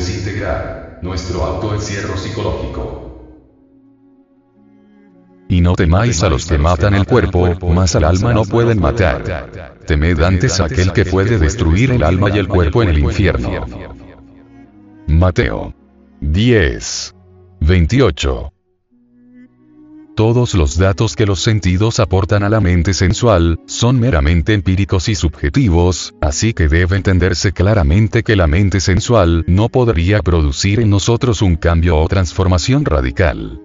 desintegrar nuestro autoencierro psicológico. Y no temáis a los que matan el cuerpo, mas al alma no pueden matar. Temed antes a aquel que puede destruir el alma y el cuerpo en el infierno. Mateo 10. 28. Todos los datos que los sentidos aportan a la mente sensual, son meramente empíricos y subjetivos, así que debe entenderse claramente que la mente sensual no podría producir en nosotros un cambio o transformación radical.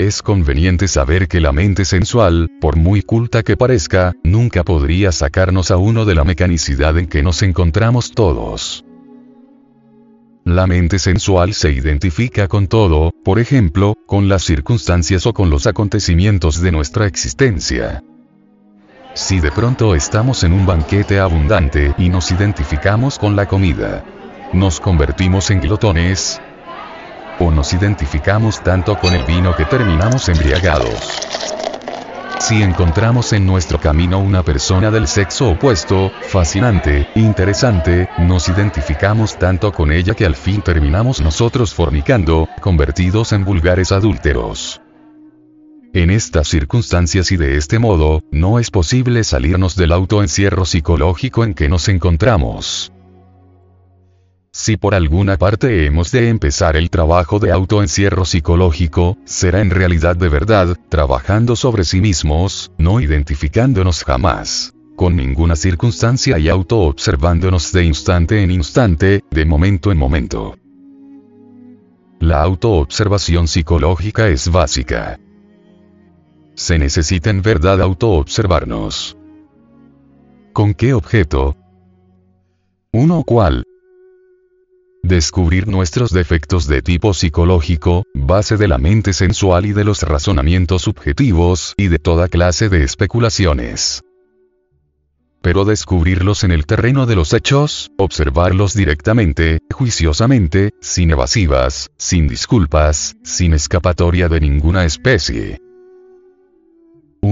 Es conveniente saber que la mente sensual, por muy culta que parezca, nunca podría sacarnos a uno de la mecanicidad en que nos encontramos todos. La mente sensual se identifica con todo, por ejemplo, con las circunstancias o con los acontecimientos de nuestra existencia. Si de pronto estamos en un banquete abundante y nos identificamos con la comida, nos convertimos en glotones, o nos identificamos tanto con el vino que terminamos embriagados. Si encontramos en nuestro camino una persona del sexo opuesto, fascinante, interesante, nos identificamos tanto con ella que al fin terminamos nosotros fornicando, convertidos en vulgares adúlteros. En estas circunstancias y de este modo, no es posible salirnos del autoencierro psicológico en que nos encontramos. Si por alguna parte hemos de empezar el trabajo de autoencierro psicológico, será en realidad de verdad, trabajando sobre sí mismos, no identificándonos jamás con ninguna circunstancia y autoobservándonos de instante en instante, de momento en momento. La autoobservación psicológica es básica. Se necesita en verdad autoobservarnos. ¿Con qué objeto? Uno cual, Descubrir nuestros defectos de tipo psicológico, base de la mente sensual y de los razonamientos subjetivos y de toda clase de especulaciones. Pero descubrirlos en el terreno de los hechos, observarlos directamente, juiciosamente, sin evasivas, sin disculpas, sin escapatoria de ninguna especie.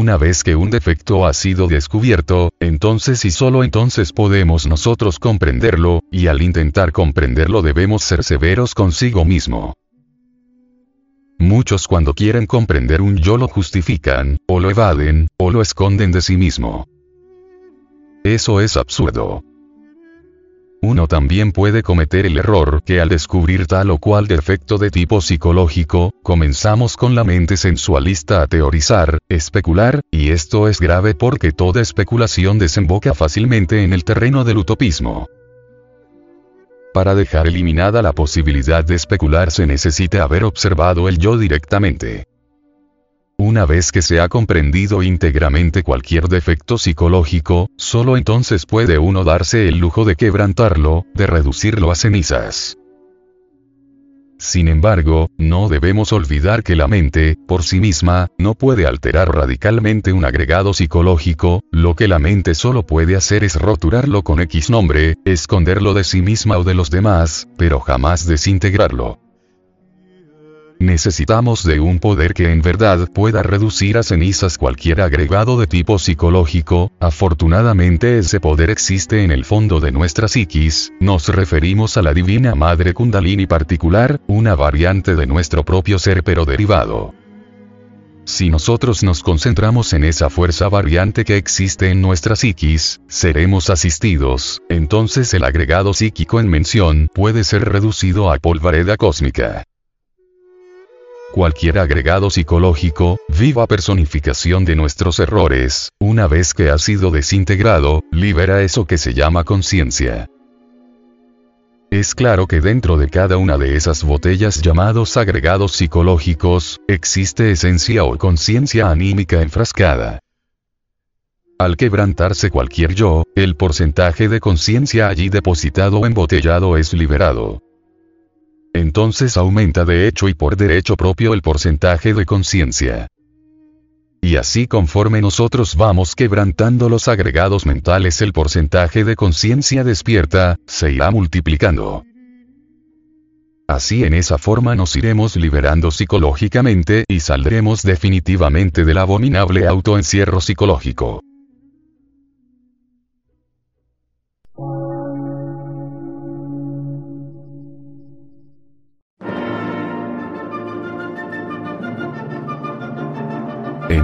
Una vez que un defecto ha sido descubierto, entonces y solo entonces podemos nosotros comprenderlo, y al intentar comprenderlo debemos ser severos consigo mismo. Muchos cuando quieren comprender un yo lo justifican, o lo evaden, o lo esconden de sí mismo. Eso es absurdo. Uno también puede cometer el error que al descubrir tal o cual defecto de tipo psicológico, comenzamos con la mente sensualista a teorizar, especular, y esto es grave porque toda especulación desemboca fácilmente en el terreno del utopismo. Para dejar eliminada la posibilidad de especular se necesita haber observado el yo directamente. Una vez que se ha comprendido íntegramente cualquier defecto psicológico, solo entonces puede uno darse el lujo de quebrantarlo, de reducirlo a cenizas. Sin embargo, no debemos olvidar que la mente, por sí misma, no puede alterar radicalmente un agregado psicológico, lo que la mente solo puede hacer es roturarlo con X nombre, esconderlo de sí misma o de los demás, pero jamás desintegrarlo. Necesitamos de un poder que en verdad pueda reducir a cenizas cualquier agregado de tipo psicológico, afortunadamente ese poder existe en el fondo de nuestra psiquis, nos referimos a la divina madre kundalini particular, una variante de nuestro propio ser pero derivado. Si nosotros nos concentramos en esa fuerza variante que existe en nuestra psiquis, seremos asistidos, entonces el agregado psíquico en mención puede ser reducido a polvareda cósmica. Cualquier agregado psicológico, viva personificación de nuestros errores, una vez que ha sido desintegrado, libera eso que se llama conciencia. Es claro que dentro de cada una de esas botellas llamados agregados psicológicos, existe esencia o conciencia anímica enfrascada. Al quebrantarse cualquier yo, el porcentaje de conciencia allí depositado o embotellado es liberado entonces aumenta de hecho y por derecho propio el porcentaje de conciencia. Y así conforme nosotros vamos quebrantando los agregados mentales el porcentaje de conciencia despierta, se irá multiplicando. Así en esa forma nos iremos liberando psicológicamente y saldremos definitivamente del abominable autoencierro psicológico.